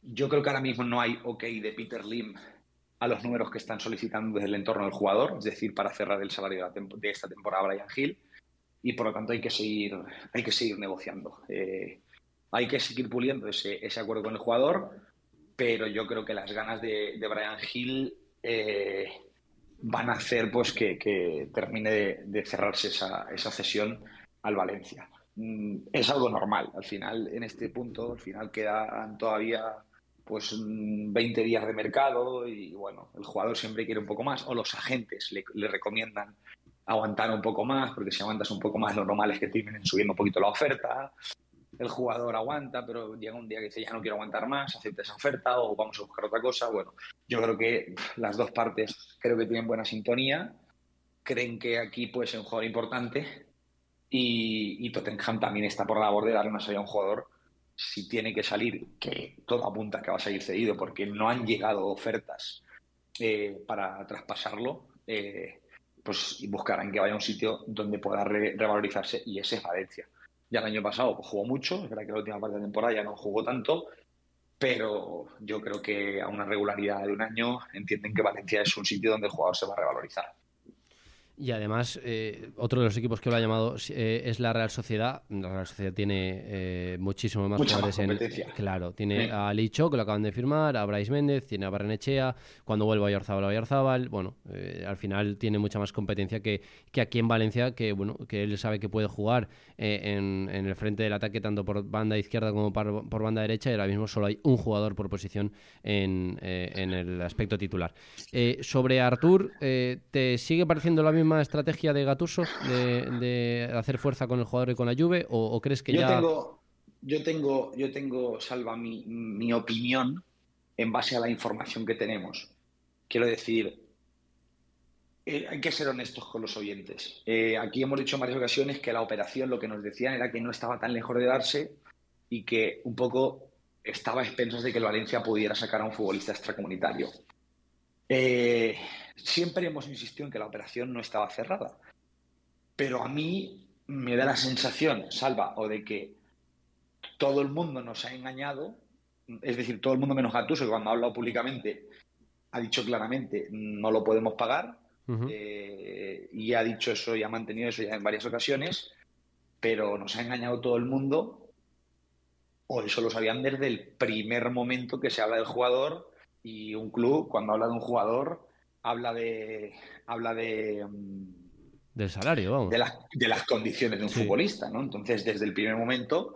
yo creo que ahora mismo no hay ok de Peter Lim a los números que están solicitando desde el entorno del jugador, es decir, para cerrar el salario de, esta temporada Brian Hill, y por lo tanto hay que seguir, hay que seguir negociando. Eh, hay que seguir puliendo ese, acuerdo con el jugador, pero yo creo que las ganas de, Brian Hill eh, van a hacer pues que, termine de, cerrarse esa, esa, cesión al Valencia. Mm, es algo normal, al final, en este punto, al final quedan todavía pues 20 mm, días de mercado y bueno, el jugador siempre quiere un poco más o los agentes le, le recomiendan aguantar un poco más porque si aguantas un poco más lo normal es que terminen subiendo un poquito la oferta el jugador aguanta, pero llega un día que dice ya no quiero aguantar más, acepta esa oferta o vamos a buscar otra cosa. Bueno, yo creo que las dos partes creo que tienen buena sintonía, creen que aquí puede ser un jugador importante y, Tottenham también está por la labor de darle una salida a un jugador si tiene que salir, que todo apunta que va a salir cedido porque no han llegado ofertas eh, para traspasarlo, eh, pues buscarán que vaya a un sitio donde pueda revalorizarse y ese es Valencia. Ya el año pasado pues, jugó mucho, es verdad que la última parte de temporada ya no jugó tanto, pero yo creo que a una regularidad de un año entienden que Valencia es un sitio donde el jugador se va a revalorizar. Y además, eh, otro de los equipos que lo ha llamado eh, es la Real Sociedad. La Real Sociedad tiene eh, muchísimo más jugadores en. Claro, tiene a Licho, que lo acaban de firmar, a Brais Méndez, tiene a Barrenechea. Cuando vuelva a Yarzábal, a Yarzábal. Bueno, al final tiene mucha más competencia que, que, aquí en Valencia, que bueno que él sabe que puede jugar en, en, el frente del ataque, tanto por banda izquierda como por, por, banda derecha. Y ahora mismo solo hay un jugador por posición en, en el aspecto titular. sobre Artur, ¿te sigue pareciendo la misma? Estrategia de Gatuso de, hacer fuerza con el jugador y con la Juve o, crees que yo ya tengo, yo tengo yo tengo salva mi, opinión en base a la información que tenemos. Quiero decir eh, hay que ser honestos con los oyentes. Eh, aquí hemos dicho en varias ocasiones que la operación lo que nos decían era que no estaba tan lejos de darse y que un poco estaba a expensas de que el Valencia pudiera sacar a un futbolista extracomunitario. Eh, siempre hemos insistido en que la operación no estaba cerrada. Pero a mí me da la sensación, Salva, o de que todo el mundo nos ha engañado, es decir, todo el mundo menos Gatuso, que cuando ha hablado públicamente ha dicho claramente no lo podemos pagar, eh, y ha dicho eso y ha mantenido eso ya en varias ocasiones, pero nos ha engañado todo el mundo, o eso lo sabían desde el primer momento que se habla del jugador y un club, cuando habla de un jugador, habla de. habla de. Mm, del salario, vamos. De, de las condiciones de un futbolista, ¿no? Entonces, desde el primer momento,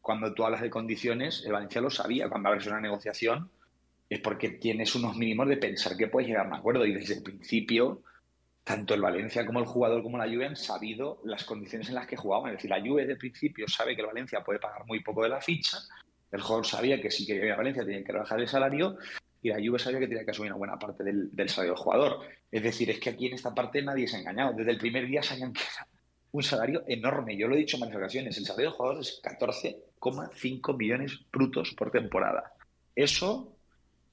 cuando tú hablas de condiciones, el Valencia lo sabía. Cuando hablas de una negociación, es porque tienes unos mínimos de pensar que puedes llegar a un acuerdo. Y desde el principio, tanto el Valencia como el jugador como la Juve han sabido las condiciones en las que jugaban. Es decir, la Juve desde el principio sabe que el Valencia puede pagar muy poco de la ficha. El jugador sabía que si quería ir a Valencia tenía que rebajar el salario y la Juve sabía que tenía que asumir una buena parte del, salario del jugador. Es decir, es que aquí en esta parte nadie se ha engañado. Desde el primer día sabían que era un salario enorme. Yo lo he didicho en varias ocasiones. El salario del jugador es 14,5 millones brutos por temporada. Eso,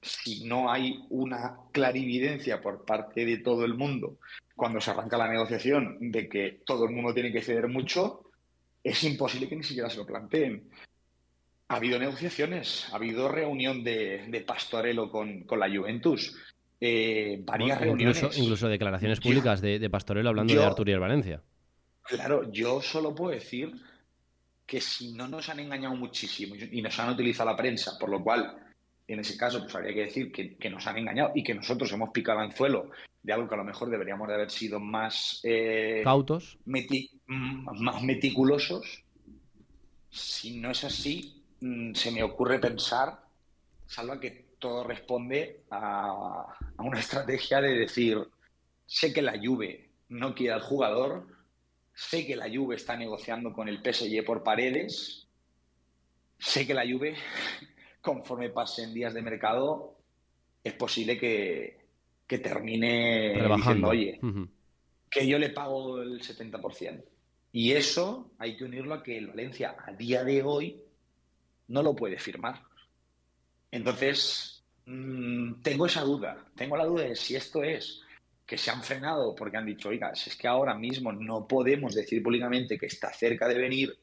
si no hay una clarividencia por parte de todo el mundo cuando se arranca la negociación de que todo el mundo tiene que ceder mucho, es imposible que ni siquiera se lo planteen. Ha habido negociaciones, ha habido reunión de, Pastorello con, la Juventus. Eh, varias reuniones. Incluso, declaraciones públicas de, Pastorello hablando de Arturier Valencia. Claro, yo solo puedo decir que si no nos han engañado muchísimo y nos han utilizado la prensa, por lo cual en ese caso pues habría que decir que, nos han engañado y que nosotros hemos picado anzuelo de algo que a lo mejor deberíamos de haber sido más eh, cautos, más meticulosos. Si no es así, se me ocurre pensar, salva que todo responde a, a una estrategia de decir, sé que la Juve no quiere al jugador, Sé que la Juve está negociando con el PSG por paredes. Sé que la Juve, conforme pasen días de mercado, es posible que, termine diciendo, oye, que yo le pago el 70%. Y eso hay que unirlo a que el Valencia a día de hoy no lo puede firmar. Entonces, mm, tengo esa duda. Tengo la duda de si esto es que se han frenado porque han dicho, oiga, es que ahora mismo no podemos decir públicamente que está cerca de venir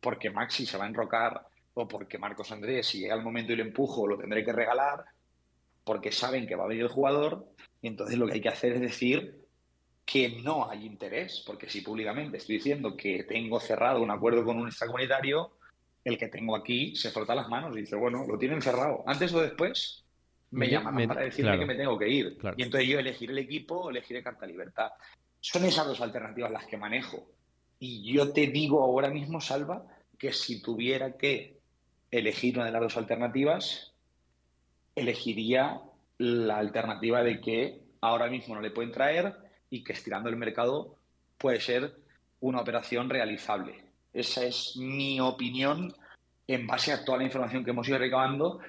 porque Maxi se va a enrocar o porque Marcos Andrés, si llega el momento y le empujo, lo tendré que regalar, porque saben que va a venir el jugador, y entonces lo que hay que hacer es decir que no hay interés, porque si públicamente estoy diciendo que tengo cerrado un acuerdo con un extracomunitario, el que tengo aquí se frota las manos y dice, bueno, lo tienen cerrado, antes o después, me, llaman para decirme que me tengo que ir. Y entonces yo elegiré el equipo o elegiré Carta Libertad. Son esas dos alternativas las que manejo. Y yo te digo ahora mismo, Salva, que si tuviera que elegir una de las dos alternativas, elegiría la alternativa de que ahora mismo no le pueden traer y que estirando el mercado puede ser una operación realizable. Esa es mi opinión en base a toda la información que hemos ido recabando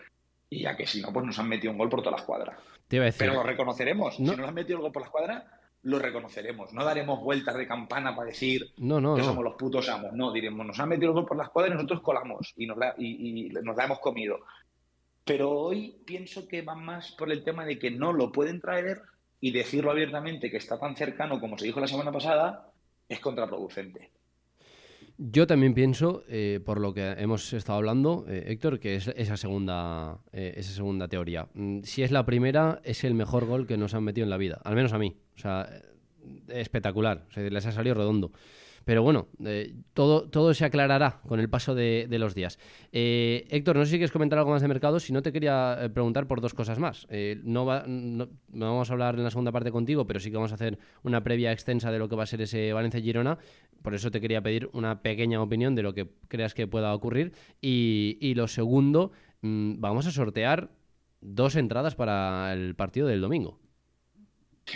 y ya que si no, pues nos han metido un gol por toda la escuadra. Pero lo reconoceremos. Si nos han metido el gol por la escuadra, lo reconoceremos. No daremos vueltas de campana para decir que somos los putos amos. No, diremos, nos han metido el gol por la escuadra y nosotros colamos y nos la, y, nos la hemos comido. Pero hoy pienso que va más por el tema de que no lo pueden traer y decirlo abiertamente que está tan cercano como se dijo la semana pasada es contraproducente. Yo también pienso, eh, por lo que hemos estado hablando, eh, Héctor, que es esa segunda, eh, esa segunda teoría. Mm, si es la primera, es el mejor gol que nos han metido en la vida, al menos a mí. O sea, espectacular, o les ha salido redondo. Pero bueno, eh, todo, todo se aclarará con el paso de, los días. Eh, Héctor, no sé si quieres comentar algo más de mercado, si no te quería eh, preguntar por dos cosas más. no, vamos a hablar en la segunda parte contigo, pero sí que vamos a hacer una previa extensa de lo que va a ser ese Valencia-Girona. Por eso te quería pedir una pequeña opinión de lo que creas que pueda ocurrir. Y, y lo segundo, mm, vamos a sortear dos entradas para el partido del domingo.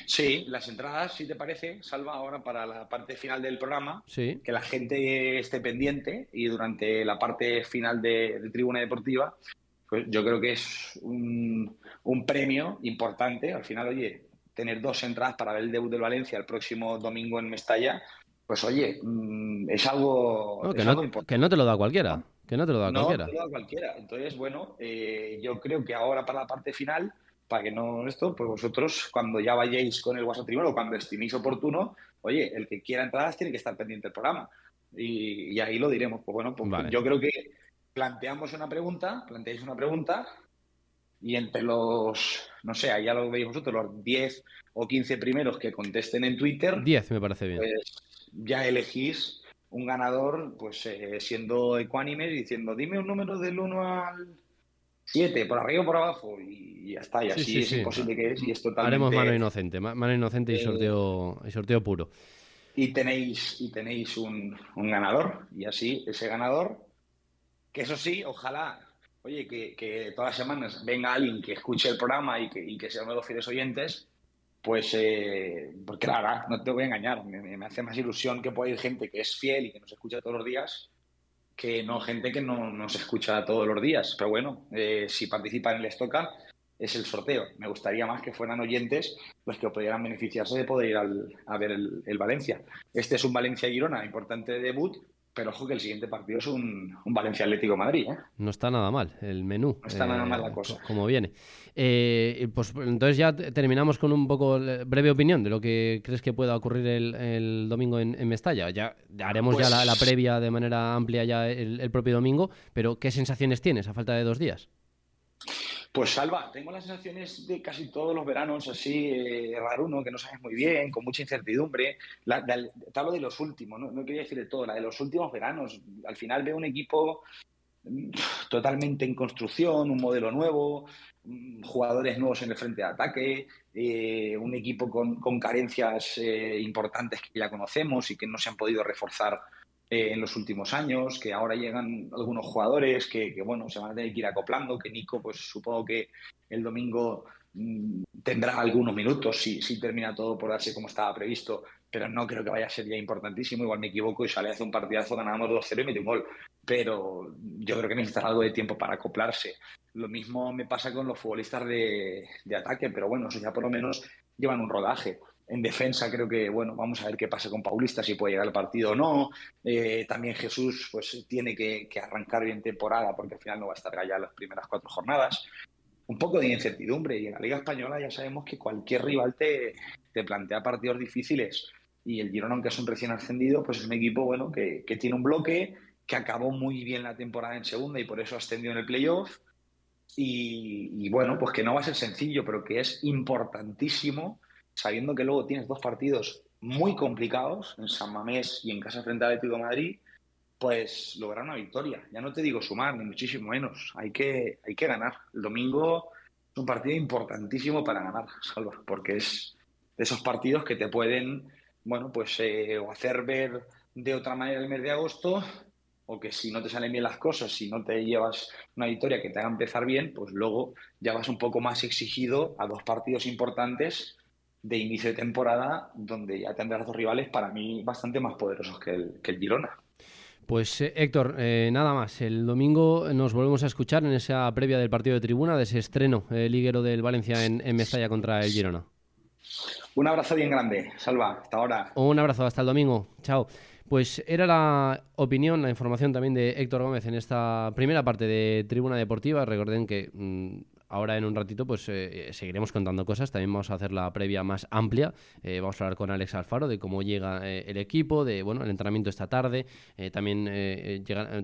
Sí, las entradas, si te parece, Salva, ahora para la parte final del programa, que la gente esté pendiente y durante la parte final de, Tribuna Deportiva, pues yo creo que es un, premio importante. Al final, oye, tener dos entradas para ver el debut del Valencia el próximo domingo en Mestalla, pues oye, mm, es algo, que, no, importante. que no te lo da cualquiera. Que no te lo da cualquiera. No te lo da cualquiera. Entonces, bueno, eh, yo creo que ahora para la parte final para que no esto, pues vosotros cuando ya vayáis con el WhatsApp primero, cuando estiméis oportuno, oye, el que quiera entradas tiene que estar pendiente del programa. Y, ahí lo diremos. Pues bueno, pues yo creo que planteamos una pregunta, planteáis una pregunta y entre los, no sé, ya lo veis vosotros, los 10 o 15 primeros que contesten en Twitter. 10 me parece bien. Pues ya elegís un ganador, pues eh, siendo ecuánime diciendo, dime un número del 1 al siete, por arriba o por abajo, y ya está, y así es imposible que es, y es totalmente... Haremos mano inocente, mano inocente y eh, sorteo, y sorteo puro. Y tenéis, y tenéis un, ganador, y así ese ganador, que eso sí, ojalá, oye, que, todas las semanas venga alguien que escuche el programa y que, y que sea uno de los fieles oyentes, pues, eh, porque la verdad, no te voy a engañar, me, me, hace más ilusión que pueda ir gente que es fiel y que nos escucha todos los días, que no gente que no nos escucha todos los días. Pero bueno, eh, si participan en el Estoca, es el sorteo. Me gustaría más que fueran oyentes los que pudieran beneficiarse de poder ir a ver el, Valencia. Este es un Valencia-Girona, importante debut, pero ojo que el siguiente partido es un, Valencia Atlético Madrid. ¿eh? No está nada mal el menú. No está nada mal la eh, cosa. Como viene. Eh, pues entonces ya terminamos con un poco breve opinión de lo que crees que pueda ocurrir el, domingo en, Mestalla. Ya haremos ya la, pues previa de manera amplia ya el, propio domingo, pero ¿qué sensaciones tienes a falta de dos días? Pues Salva, tengo las sensaciones de casi todos los veranos así, eh, raruno, que no sabes muy bien, con mucha incertidumbre. La, te hablo de los últimos, ¿no? no quería decir de todo, la de los últimos veranos. Al final veo un equipo mm, totalmente en construcción, un modelo nuevo, mm, jugadores nuevos en el frente de ataque, eh, un equipo con, con carencias eh, importantes que ya conocemos y que no se han podido reforzar eh, en los últimos años, que ahora llegan algunos jugadores que, bueno, se van a tener que ir acoplando, que Nico, pues supongo que el domingo mm, tendrá algunos minutos si, si termina todo por darse como estaba previsto, pero no creo que vaya a ser ya importantísimo. Igual me equivoco y sale hace un partidazo, ganamos 2-0 y mete un gol. Pero yo creo que necesita algo de tiempo para acoplarse. Lo mismo me pasa con los futbolistas de, de ataque, pero bueno, eso ya por lo menos llevan un rodaje. En defensa creo que, bueno, vamos a ver qué pasa con Paulista, si puede llegar al partido o no. Eh, también Jesús pues tiene que, arrancar bien temporada porque al final no va a estar allá las primeras cuatro jornadas. Un poco de incertidumbre y en la Liga Española ya sabemos que cualquier rival te, te plantea partidos difíciles y el Girona, aunque es un recién ascendido, pues es un equipo bueno que, que tiene un bloque, que acabó muy bien la temporada en segunda y por eso ascendió en el playoff. Y, y bueno, pues que no va a ser sencillo, pero que es importantísimo sabiendo que luego tienes dos partidos muy complicados en San Mamés y en casa frente al Atlético de Madrid, pues lograr una victoria. Ya no te digo sumar, ni muchísimo menos. Hay que, hay que ganar. El domingo es un partido importantísimo para ganar, Salva, porque es de esos partidos que te pueden, bueno, pues eh, o hacer ver de otra manera el mes de agosto, o que si no te salen bien las cosas, si no te llevas una victoria que te haga empezar bien, pues luego ya vas un poco más exigido a dos partidos importantes de inicio de temporada, donde ya tendrás dos rivales para mí bastante más poderosos que el, que el Girona. Pues eh, Héctor, eh, nada más. El domingo nos volvemos a escuchar en esa previa del partido de tribuna, de ese estreno el liguero del Valencia en, en Mestalla contra el Girona. Un abrazo bien grande, Salva, hasta ahora. Un abrazo, hasta el domingo. Chao. Pues era la opinión, la información también de Héctor Gómez en esta primera parte de Tribuna Deportiva. Recuerden que mm, ahora en un ratito pues eh, seguiremos contando cosas, también vamos a hacer la previa más amplia, eh, vamos a hablar con Alex Alfaro de cómo llega eh, el equipo, de bueno el entrenamiento esta tarde, también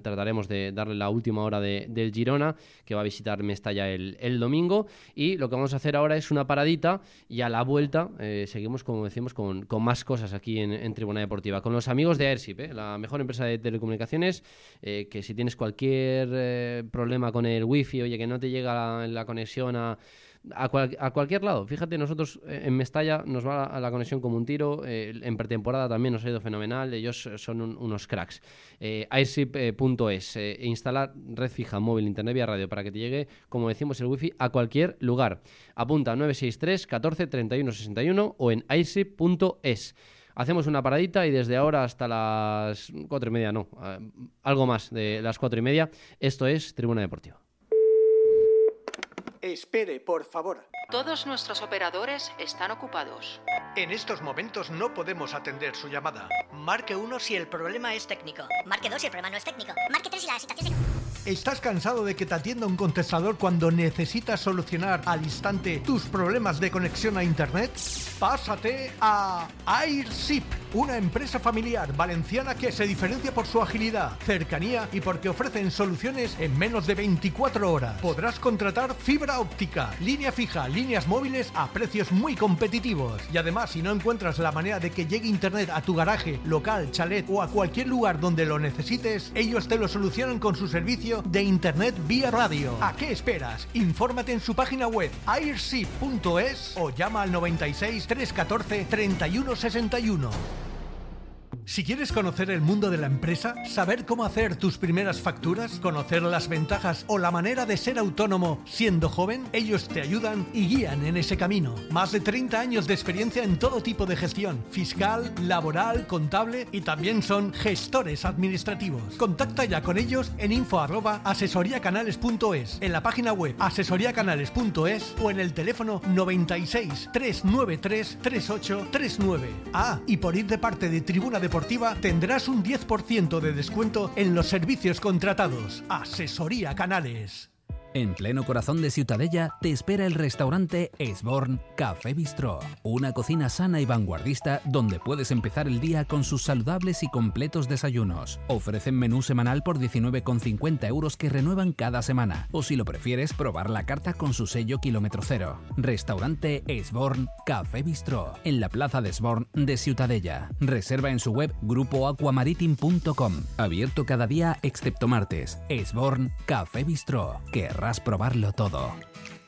trataremos de darle la última hora de, del Girona, que va a visitar Mestalla el, el, domingo, y lo que vamos a hacer ahora es una paradita y a la vuelta seguimos, como decimos, con, con más cosas aquí en, en, Tribuna Deportiva, con los amigos de Airsip, la mejor empresa de telecomunicaciones, que si tienes cualquier problema con el wifi, oye, que no te llega la, la conexión a, a, cualquier lado. Fíjate, nosotros eh, en Mestalla nos va a la conexión como un tiro. Eh, en pretemporada también nos ha ido fenomenal. Ellos son unos cracks. Eh, airsip.es. Eh, instalar red fija, móvil, internet vía radio para que te llegue, como decimos, el wifi a cualquier lugar. Apunta 963 14 31 61 o en airsip.es. Hacemos una paradita y desde ahora hasta las cuatro y media, no, algo más de las cuatro y media. Esto es Tribuna Deportiva. Espere, por favor. Todos nuestros operadores están ocupados. En estos momentos no podemos atender su llamada. Marque 1 si el problema es técnico. Marque 2 si el problema no es técnico. Marque 3 si la situación es... ¿Estás cansado de que te atienda un contestador cuando necesitas solucionar al instante tus problemas de conexión a Internet? Pásate a AirShip, una empresa familiar valenciana que se diferencia por su agilidad, cercanía y porque ofrecen soluciones en menos de 24 horas. Podrás contratar fibra óptica, línea fija, líneas móviles a precios muy competitivos. Y además, si no encuentras la manera de que llegue Internet a tu garaje, local, chalet o a cualquier lugar donde lo necesites, ellos te lo solucionan con su servicio de Internet vía radio. ¿A qué esperas? Infórmate en su página web airship.es o llama al 96 314 3161. Si quieres conocer el mundo de la empresa, saber cómo hacer tus primeras facturas, conocer las ventajas o la manera de ser autónomo siendo joven, ellos te ayudan y guían en ese camino. Más de 30 años de experiencia en todo tipo de gestión, fiscal, laboral, contable y también son gestores administrativos. Contacta ya con ellos en info arroba asesoriacanales.es, en la página web asesoriacanales.es o en el teléfono 96 393 3839. Ah, y por ir de parte de Tribuna de tendrás un 10% de descuento en los servicios contratados. Asesoría Canales. En pleno corazón de Ciutadella te espera el restaurante Esborn Café Bistró, una cocina sana y vanguardista donde puedes empezar el día con sus saludables y completos desayunos. Ofrecen menú semanal por 19,50 euros que renuevan cada semana, o si lo prefieres, probar la carta con su sello kilómetro cero. Restaurante Esborn Café Bistró, en la plaza de Esborn de Ciutadella. Reserva en su web grupoaquamaritim.com, abierto cada día excepto martes. Esborn Café Bistró, querrás probarlo todo.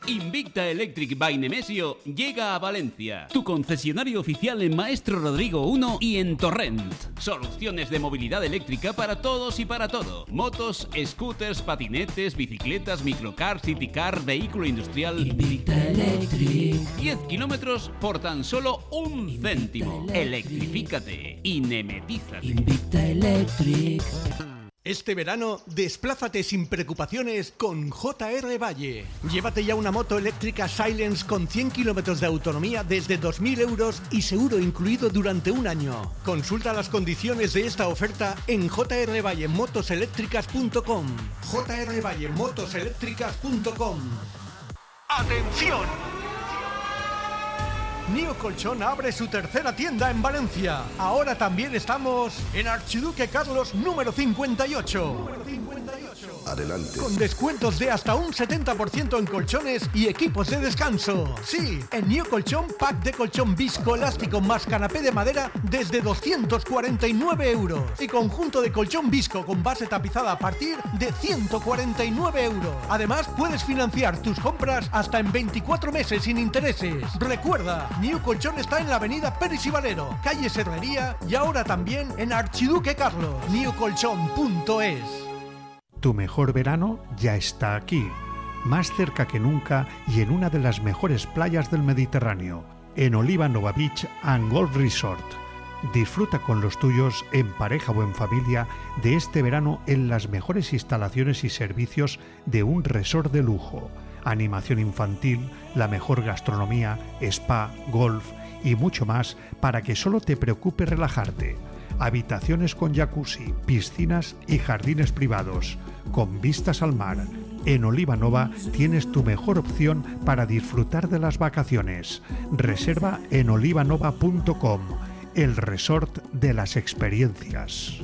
Invicta Electric by Nemesio llega a Valencia, tu concesionario oficial en Maestro Rodrigo 1 y en Torrent. Soluciones de movilidad eléctrica para todos y para todo. Motos, scooters, patinetes, bicicletas, microcar, citycar, vehículo industrial. Invicta Electric. 10 kilómetros por tan solo un céntimo. Electrifícate y nemetízate. Invicta Electric. Este verano, desplázate sin preocupaciones con JR Valle. Llévate ya una moto eléctrica Silence con 100 kilómetros de autonomía desde 2.000 euros y seguro incluido durante un año. Consulta las condiciones de esta oferta en jrvallemotoseléctricas.com. jrvallemotoseléctricas.com. ¡Atención! Nio Colchón abre su tercera tienda en Valencia. Ahora también estamos en Archiduque Carlos número 58. Adelante. Con descuentos de hasta un 70% en colchones y equipos de descanso. Sí, en Nio Colchón, pack de colchón viscoelástico más canapé de madera desde 249 euros. Y conjunto de colchón visco con base tapizada a partir de 149 euros. Además, puedes financiar tus compras hasta en 24 meses sin intereses. Recuerda, New Colchón está en la avenida Pérez y Valero, calle Serrería y ahora también en Archiduque Carlos. newcolchón.es Tu mejor verano ya está aquí, más cerca que nunca y en una de las mejores playas del Mediterráneo, en Oliva Nova Beach and Golf Resort. Disfruta con los tuyos, en pareja o en familia, de este verano en las mejores instalaciones y servicios de un resort de lujo animación infantil, la mejor gastronomía, spa, golf y mucho más para que solo te preocupe relajarte. Habitaciones con jacuzzi, piscinas y jardines privados, con vistas al mar. En Olivanova tienes tu mejor opción para disfrutar de las vacaciones. Reserva en olivanova.com, el resort de las experiencias.